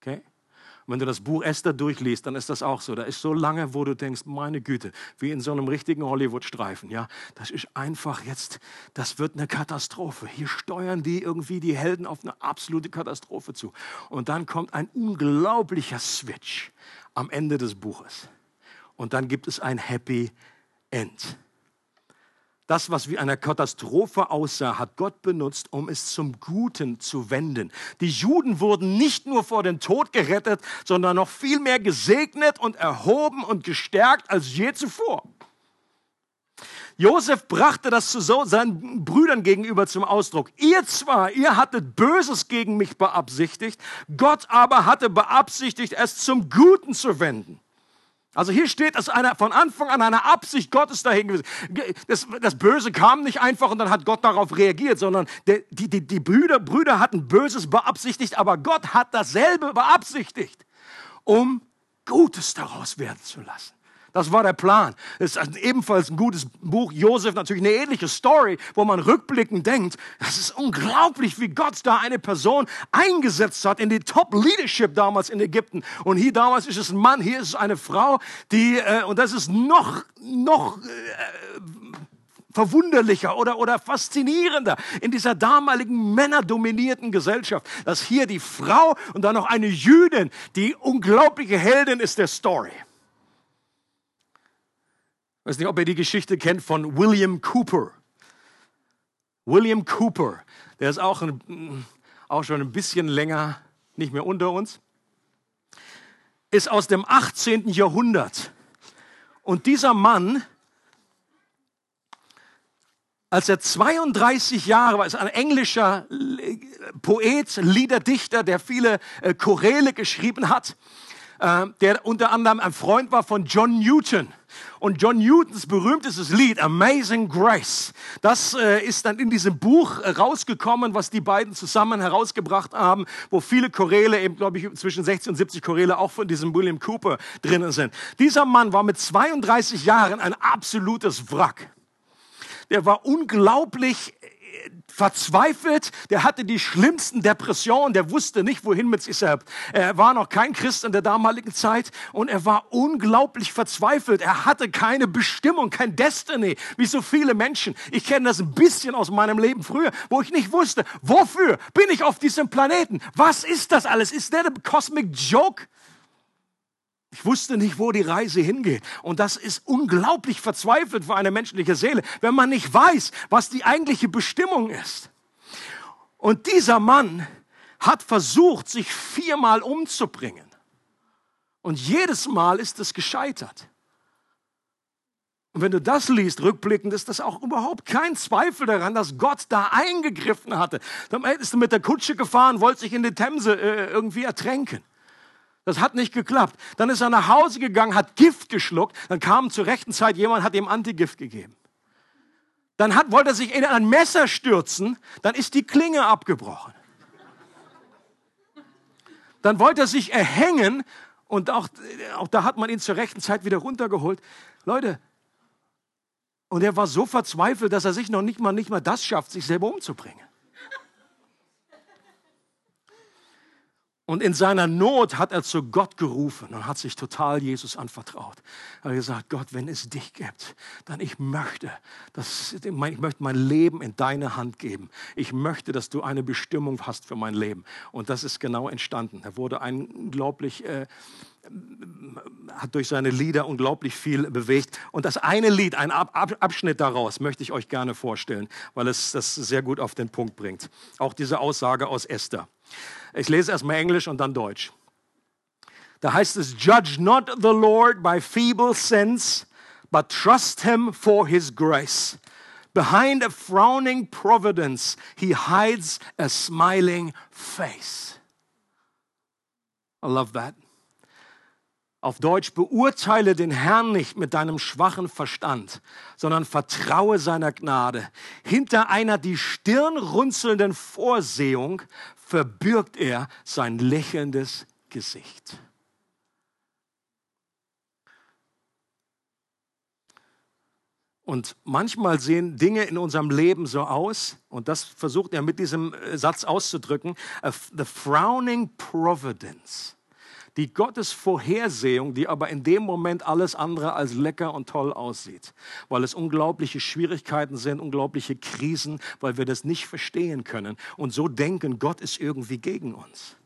Okay? Wenn du das Buch Esther durchliest, dann ist das auch so. Da ist so lange, wo du denkst, meine Güte, wie in so einem richtigen Hollywood-Streifen. Ja, das ist einfach jetzt, das wird eine Katastrophe. Hier steuern die irgendwie die Helden auf eine absolute Katastrophe zu. Und dann kommt ein unglaublicher Switch am Ende des Buches und dann gibt es ein Happy End. Das, was wie eine Katastrophe aussah, hat Gott benutzt, um es zum Guten zu wenden. Die Juden wurden nicht nur vor dem Tod gerettet, sondern noch viel mehr gesegnet und erhoben und gestärkt als je zuvor. Josef brachte das zu seinen Brüdern gegenüber zum Ausdruck. Ihr zwar, ihr hattet Böses gegen mich beabsichtigt, Gott aber hatte beabsichtigt, es zum Guten zu wenden. Also hier steht, dass einer von Anfang an eine Absicht Gottes dahin gewesen das, das Böse kam nicht einfach und dann hat Gott darauf reagiert, sondern die, die, die Brüder, Brüder hatten Böses beabsichtigt, aber Gott hat dasselbe beabsichtigt, um Gutes daraus werden zu lassen. Das war der Plan. Es ist ebenfalls ein gutes Buch. Josef natürlich eine ähnliche Story, wo man rückblickend denkt, das ist unglaublich, wie Gott da eine Person eingesetzt hat in die Top Leadership damals in Ägypten. Und hier damals ist es ein Mann, hier ist es eine Frau, die, äh, und das ist noch, noch, äh, verwunderlicher oder, oder faszinierender in dieser damaligen männerdominierten Gesellschaft, dass hier die Frau und dann noch eine Jüdin die unglaubliche Heldin ist der Story. Ich weiß nicht, ob ihr die Geschichte kennt von William Cooper. William Cooper, der ist auch, ein, auch schon ein bisschen länger nicht mehr unter uns, ist aus dem 18. Jahrhundert. Und dieser Mann, als er 32 Jahre war, ist ein englischer Poet, Liederdichter, der viele äh, Choräle geschrieben hat, äh, der unter anderem ein Freund war von John Newton. Und John Newtons berühmtestes Lied, Amazing Grace, das äh, ist dann in diesem Buch äh, rausgekommen, was die beiden zusammen herausgebracht haben, wo viele Choräle, eben glaube ich zwischen 60 und 70 Choräle auch von diesem William Cooper drinnen sind. Dieser Mann war mit 32 Jahren ein absolutes Wrack. Der war unglaublich verzweifelt, der hatte die schlimmsten Depressionen, der wusste nicht, wohin mit sich selbst. Er war noch kein Christ in der damaligen Zeit und er war unglaublich verzweifelt. Er hatte keine Bestimmung, kein Destiny, wie so viele Menschen. Ich kenne das ein bisschen aus meinem Leben früher, wo ich nicht wusste, wofür bin ich auf diesem Planeten? Was ist das alles? Ist der cosmic joke? Ich wusste nicht, wo die Reise hingeht. Und das ist unglaublich verzweifelt für eine menschliche Seele, wenn man nicht weiß, was die eigentliche Bestimmung ist. Und dieser Mann hat versucht, sich viermal umzubringen. Und jedes Mal ist es gescheitert. Und wenn du das liest, rückblickend, ist das auch überhaupt kein Zweifel daran, dass Gott da eingegriffen hatte. Dann ist er mit der Kutsche gefahren, wollte sich in die Themse äh, irgendwie ertränken. Das hat nicht geklappt. Dann ist er nach Hause gegangen, hat Gift geschluckt. Dann kam zur rechten Zeit jemand, hat ihm Antigift gegeben. Dann hat, wollte er sich in ein Messer stürzen. Dann ist die Klinge abgebrochen. Dann wollte er sich erhängen. Und auch, auch da hat man ihn zur rechten Zeit wieder runtergeholt. Leute, und er war so verzweifelt, dass er sich noch nicht mal, nicht mal das schafft, sich selber umzubringen. Und in seiner Not hat er zu Gott gerufen und hat sich total Jesus anvertraut. Er hat gesagt, Gott, wenn es dich gibt, dann ich möchte, dass, ich möchte mein Leben in deine Hand geben. Ich möchte, dass du eine Bestimmung hast für mein Leben. Und das ist genau entstanden. Er wurde unglaublich, äh, hat durch seine Lieder unglaublich viel bewegt. Und das eine Lied, ein Abschnitt daraus, möchte ich euch gerne vorstellen, weil es das sehr gut auf den Punkt bringt. Auch diese Aussage aus Esther. Ich lese erstmal Englisch und dann Deutsch. Da heißt es, Judge not the Lord by feeble sense, but trust him for his grace. Behind a frowning providence, he hides a smiling face. I love that. Auf Deutsch, beurteile den Herrn nicht mit deinem schwachen Verstand, sondern vertraue seiner Gnade. Hinter einer die Stirn runzelnden Vorsehung verbirgt er sein lächelndes Gesicht. Und manchmal sehen Dinge in unserem Leben so aus, und das versucht er mit diesem äh, Satz auszudrücken, the frowning providence die Gottesvorhersehung, die aber in dem Moment alles andere als lecker und toll aussieht, weil es unglaubliche Schwierigkeiten sind, unglaubliche Krisen, weil wir das nicht verstehen können und so denken, Gott ist irgendwie gegen uns.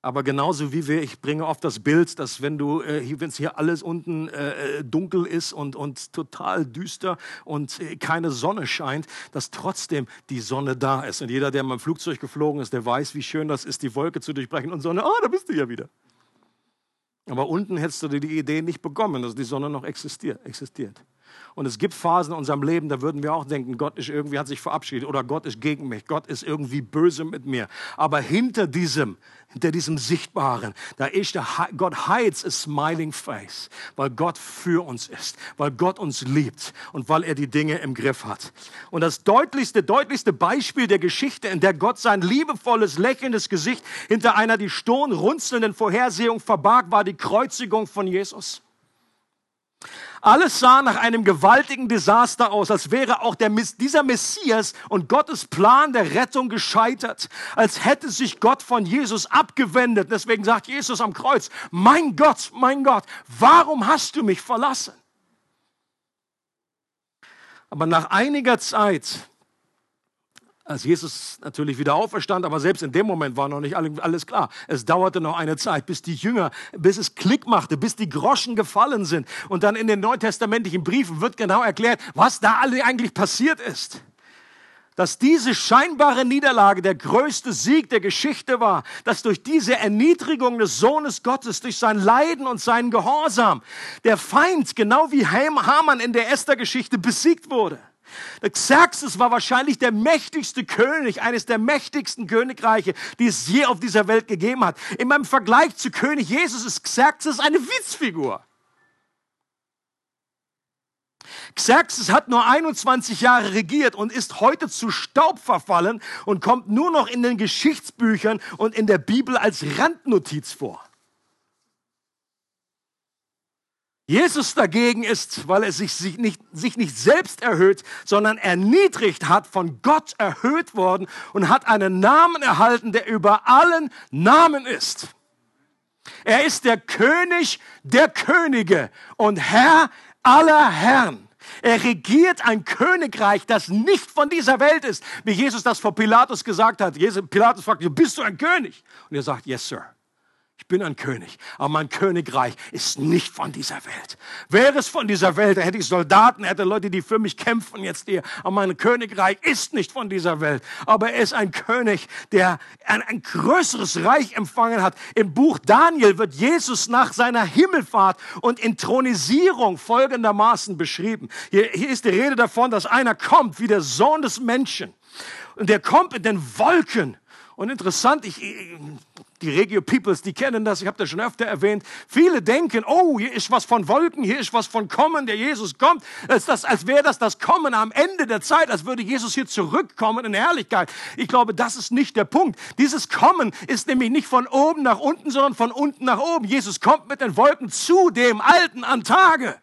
Aber genauso wie wir, ich bringe oft das Bild, dass wenn du, äh, wenn es hier alles unten äh, äh, dunkel ist und, und total düster und äh, keine Sonne scheint, dass trotzdem die Sonne da ist. Und jeder, der mal im Flugzeug geflogen ist, der weiß, wie schön das ist, die Wolke zu durchbrechen und Sonne, ah, oh, da bist du ja wieder. Aber unten hättest du die Idee nicht bekommen, dass die Sonne noch existiert. existiert. Und es gibt Phasen in unserem Leben, da würden wir auch denken, Gott ist irgendwie, hat sich verabschiedet oder Gott ist gegen mich, Gott ist irgendwie böse mit mir. Aber hinter diesem, hinter diesem Sichtbaren, da ist der, Gott hides a smiling face, weil Gott für uns ist, weil Gott uns liebt und weil er die Dinge im Griff hat. Und das deutlichste, deutlichste Beispiel der Geschichte, in der Gott sein liebevolles, lächelndes Gesicht hinter einer die Stirn runzelnden Vorhersehung verbarg, war die Kreuzigung von Jesus. Alles sah nach einem gewaltigen Desaster aus, als wäre auch der, dieser Messias und Gottes Plan der Rettung gescheitert, als hätte sich Gott von Jesus abgewendet. Deswegen sagt Jesus am Kreuz, mein Gott, mein Gott, warum hast du mich verlassen? Aber nach einiger Zeit als Jesus natürlich wieder auferstand, aber selbst in dem Moment war noch nicht alles klar. Es dauerte noch eine Zeit, bis die Jünger, bis es Klick machte, bis die Groschen gefallen sind. Und dann in den neutestamentlichen Briefen wird genau erklärt, was da eigentlich passiert ist. Dass diese scheinbare Niederlage der größte Sieg der Geschichte war, dass durch diese Erniedrigung des Sohnes Gottes, durch sein Leiden und seinen Gehorsam, der Feind, genau wie Haman in der Esther-Geschichte, besiegt wurde. Xerxes war wahrscheinlich der mächtigste König, eines der mächtigsten Königreiche, die es je auf dieser Welt gegeben hat. In meinem Vergleich zu König Jesus ist Xerxes eine Witzfigur. Xerxes hat nur 21 Jahre regiert und ist heute zu Staub verfallen und kommt nur noch in den Geschichtsbüchern und in der Bibel als Randnotiz vor. Jesus dagegen ist, weil er sich, nicht, sich nicht selbst erhöht, sondern erniedrigt hat, von Gott erhöht worden und hat einen Namen erhalten, der über allen Namen ist. Er ist der König der Könige und Herr aller Herren. Er regiert ein Königreich, das nicht von dieser Welt ist, wie Jesus das vor Pilatus gesagt hat. Pilatus fragt, bist du ein König? Und er sagt, yes, sir. Ich bin ein König, aber mein Königreich ist nicht von dieser Welt. Wäre es von dieser Welt, da hätte ich Soldaten, hätte Leute, die für mich kämpfen jetzt hier. Aber mein Königreich ist nicht von dieser Welt. Aber er ist ein König, der ein, ein größeres Reich empfangen hat. Im Buch Daniel wird Jesus nach seiner Himmelfahrt und Intronisierung folgendermaßen beschrieben. Hier, hier ist die Rede davon, dass einer kommt wie der Sohn des Menschen. Und der kommt in den Wolken. Und interessant, ich, die Regio Peoples, die kennen das, ich habe das schon öfter erwähnt. Viele denken, oh, hier ist was von Wolken, hier ist was von Kommen, der Jesus kommt. Als, das, als wäre das das Kommen am Ende der Zeit, als würde Jesus hier zurückkommen in Herrlichkeit. Ich glaube, das ist nicht der Punkt. Dieses Kommen ist nämlich nicht von oben nach unten, sondern von unten nach oben. Jesus kommt mit den Wolken zu dem Alten an Tage.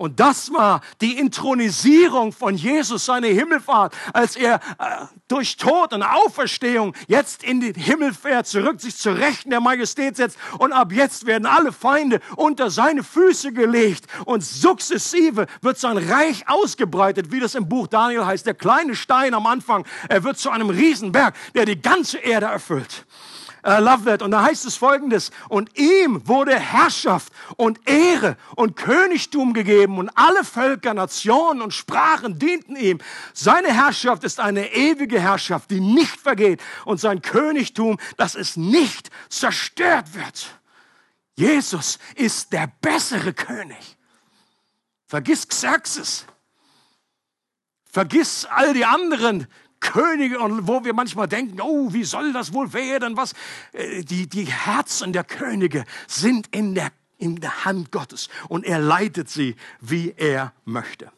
Und das war die Intronisierung von Jesus, seine Himmelfahrt, als er äh, durch Tod und Auferstehung jetzt in den Himmel fährt, zurück sich zur Rechten der Majestät setzt. Und ab jetzt werden alle Feinde unter seine Füße gelegt. Und sukzessive wird sein Reich ausgebreitet, wie das im Buch Daniel heißt. Der kleine Stein am Anfang, er wird zu einem Riesenberg, der die ganze Erde erfüllt uh, love that. Und da heißt es folgendes, und ihm wurde Herrschaft und Ehre und Königtum gegeben und alle Völker, Nationen und Sprachen dienten ihm. Seine Herrschaft ist eine ewige Herrschaft, die nicht vergeht und sein Königtum, dass es nicht zerstört wird. Jesus ist der bessere König. Vergiss Xerxes. Vergiss all die anderen Könige und wo wir manchmal denken, oh, wie soll das wohl werden? Was? Äh, die, die Herzen der Könige sind in der, in der Hand Gottes und er leitet sie, wie er möchte.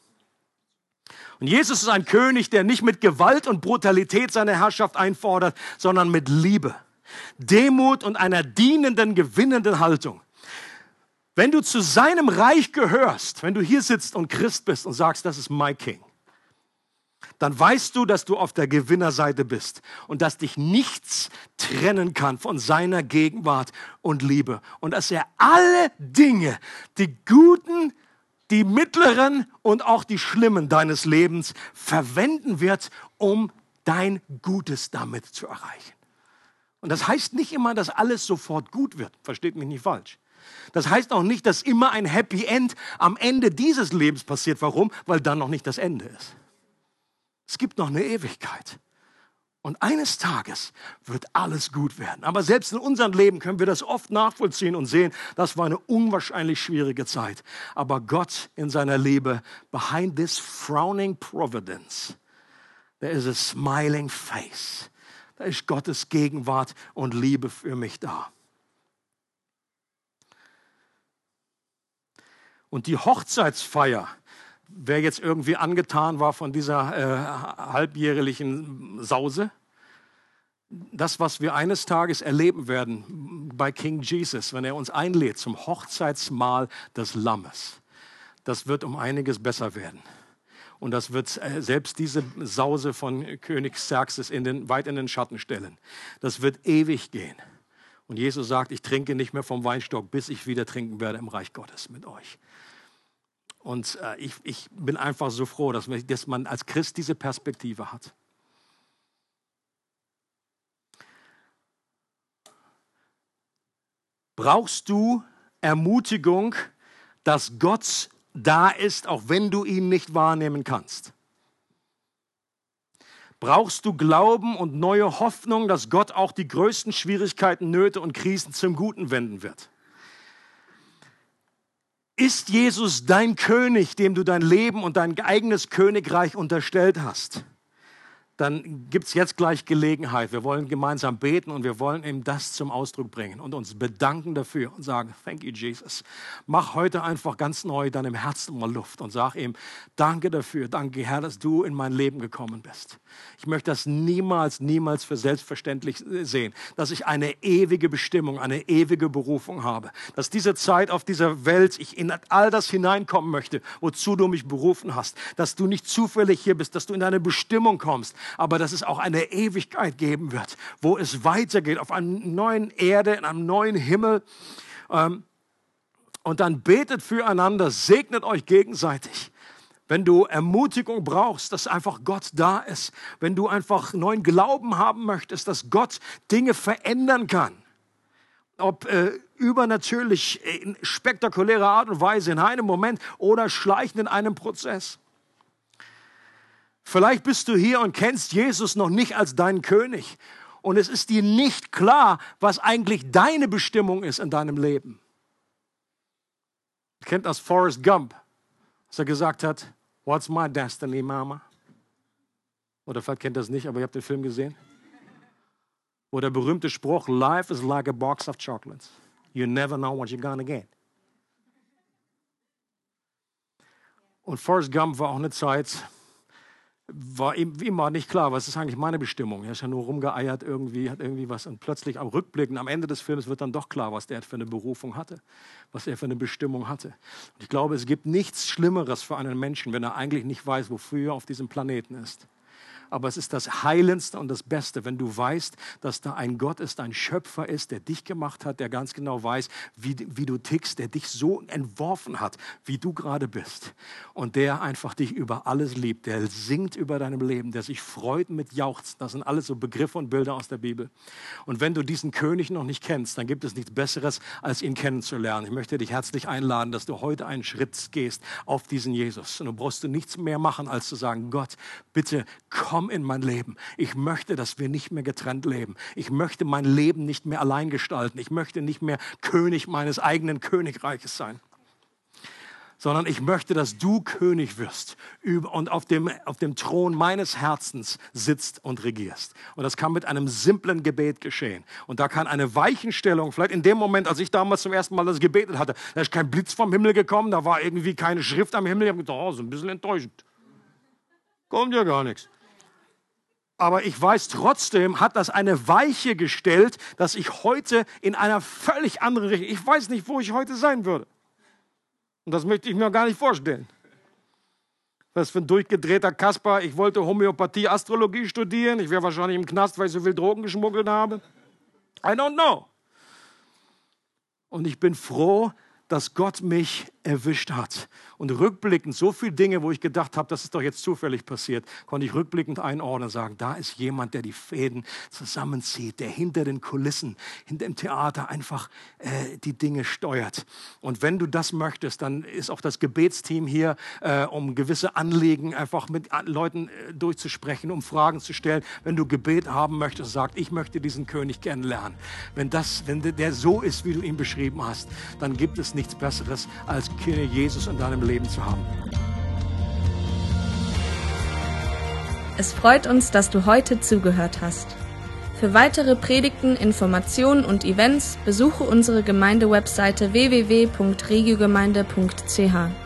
Und Jesus ist ein König, der nicht mit Gewalt und Brutalität seine Herrschaft einfordert, sondern mit Liebe, Demut und einer dienenden, gewinnenden Haltung. Wenn du zu seinem Reich gehörst, wenn du hier sitzt und Christ bist und sagst, das ist my King, dann weißt du, dass du auf der Gewinnerseite bist und dass dich nichts trennen kann von seiner Gegenwart und Liebe und dass er alle Dinge, die guten, die mittleren und auch die schlimmen deines Lebens verwenden wird, um dein Gutes damit zu erreichen. Und das heißt nicht immer, dass alles sofort gut wird. Versteht mich nicht falsch. Das heißt auch nicht, dass immer ein Happy End am Ende dieses Lebens passiert. Warum? Weil dann noch nicht das Ende ist. Es gibt noch eine Ewigkeit. Und eines Tages wird alles gut werden. Aber selbst in unserem Leben können wir das oft nachvollziehen und sehen, das war eine unwahrscheinlich schwierige Zeit. Aber Gott in seiner Liebe, behind this frowning providence, there is a smiling face. Da ist Gottes Gegenwart und Liebe für mich da. Und die Hochzeitsfeier, wer jetzt irgendwie angetan war von dieser äh, halbjährlichen Sause, das, was wir eines Tages erleben werden bei King Jesus, wenn er uns einlädt zum Hochzeitsmahl des Lammes, das wird um einiges besser werden. Und das wird äh, selbst diese Sause von König Xerxes in den, weit in den Schatten stellen. Das wird ewig gehen. Und Jesus sagt, ich trinke nicht mehr vom Weinstock, bis ich wieder trinken werde im Reich Gottes mit euch. Und äh, ich, ich bin einfach so froh, dass, dass man als Christ diese Perspektive hat. Brauchst du Ermutigung, dass Gott da ist, auch wenn du ihn nicht wahrnehmen kannst? Brauchst du Glauben und neue Hoffnung, dass Gott auch die größten Schwierigkeiten, Nöte und Krisen zum Guten wenden wird? Ist Jesus dein König, dem du dein Leben und dein eigenes Königreich unterstellt hast? Dann gibt es jetzt gleich Gelegenheit. Wir wollen gemeinsam beten und wir wollen ihm das zum Ausdruck bringen und uns bedanken dafür und sagen, thank you Jesus. Mach heute einfach ganz neu deinem Herzen mal Luft und sag ihm, danke dafür, danke Herr, dass du in mein Leben gekommen bist. Ich möchte das niemals, niemals für selbstverständlich sehen, dass ich eine ewige Bestimmung, eine ewige Berufung habe, dass diese Zeit auf dieser Welt, ich in all das hineinkommen möchte, wozu du mich berufen hast, dass du nicht zufällig hier bist, dass du in deine Bestimmung kommst, aber dass es auch eine Ewigkeit geben wird, wo es weitergeht auf einer neuen Erde, in einem neuen Himmel. Ähm, und dann betet füreinander, segnet euch gegenseitig. Wenn du Ermutigung brauchst, dass einfach Gott da ist, wenn du einfach neuen Glauben haben möchtest, dass Gott Dinge verändern kann, ob äh, übernatürlich in spektakulärer Art und Weise in einem Moment oder schleichend in einem Prozess. Vielleicht bist du hier und kennst Jesus noch nicht als deinen König. Und es ist dir nicht klar, was eigentlich deine Bestimmung ist in deinem Leben. Ihr kennt das Forrest Gump, dass er gesagt hat, What's my destiny, Mama? Oder vielleicht kennt ihr das nicht, aber ihr habt den Film gesehen. Wo der berühmte Spruch, Life is like a box of chocolates. You never know what you're gonna get. Und Forrest Gump war auch eine Zeit, war ihm immer nicht klar, was ist eigentlich meine Bestimmung. Er ist ja nur rumgeeiert irgendwie, hat irgendwie was und plötzlich am Rückblicken, am Ende des Films wird dann doch klar, was der für eine Berufung hatte, was er für eine Bestimmung hatte. Und ich glaube, es gibt nichts Schlimmeres für einen Menschen, wenn er eigentlich nicht weiß, wofür er auf diesem Planeten ist aber es ist das Heilendste und das Beste, wenn du weißt, dass da ein Gott ist, ein Schöpfer ist, der dich gemacht hat, der ganz genau weiß, wie, wie du tickst, der dich so entworfen hat, wie du gerade bist und der einfach dich über alles liebt, der singt über deinem Leben, der sich freut mit Jauchzen. Das sind alles so Begriffe und Bilder aus der Bibel. Und wenn du diesen König noch nicht kennst, dann gibt es nichts Besseres, als ihn kennenzulernen. Ich möchte dich herzlich einladen, dass du heute einen Schritt gehst auf diesen Jesus. Und du brauchst du nichts mehr machen, als zu sagen, Gott, bitte komm komm in mein Leben. Ich möchte, dass wir nicht mehr getrennt leben. Ich möchte mein Leben nicht mehr allein gestalten. Ich möchte nicht mehr König meines eigenen Königreiches sein sondern ich möchte, dass du König wirst und auf dem, auf dem Thron meines Herzens sitzt und regierst. Und das kann mit einem simplen Gebet geschehen. Und da kann eine Weichenstellung, vielleicht in dem Moment, als ich damals zum ersten Mal das gebetet hatte, da ist kein Blitz vom Himmel gekommen, da war irgendwie keine Schrift am Himmel. Ich habe gedacht, oh, so ein bisschen enttäuschend. Kommt ja gar nichts aber ich weiß trotzdem, hat das eine Weiche gestellt, dass ich heute in einer völlig anderen Richtung, ich weiß nicht, wo ich heute sein würde. Und das möchte ich mir gar nicht vorstellen. Was für ein durchgedrehter Kasper. Ich wollte Homöopathie, Astrologie studieren. Ich wäre wahrscheinlich im Knast, weil ich so viel Drogen geschmuggelt habe. I don't know. Und ich bin froh, dass Gott mich erwischt hat. Und rückblickend, so viele Dinge, wo ich gedacht habe, das ist doch jetzt zufällig passiert, konnte ich rückblickend einordnen und sagen, da ist jemand, der die Fäden zusammenzieht, der hinter den Kulissen, hinter dem Theater einfach äh, die Dinge steuert. Und wenn du das möchtest, dann ist auch das Gebetsteam hier, äh, um gewisse Anliegen einfach mit Leuten äh, durchzusprechen, um Fragen zu stellen. Wenn du Gebet haben möchtest, sagt, ich möchte diesen König kennenlernen. Wenn, das, wenn der so ist, wie du ihn beschrieben hast, dann gibt es nichts Besseres als König Jesus in deinem Leben zu haben. Es freut uns, dass du heute zugehört hast. Für weitere Predigten, Informationen und Events besuche unsere Gemeindewebseite www.regiogemeinde.ch.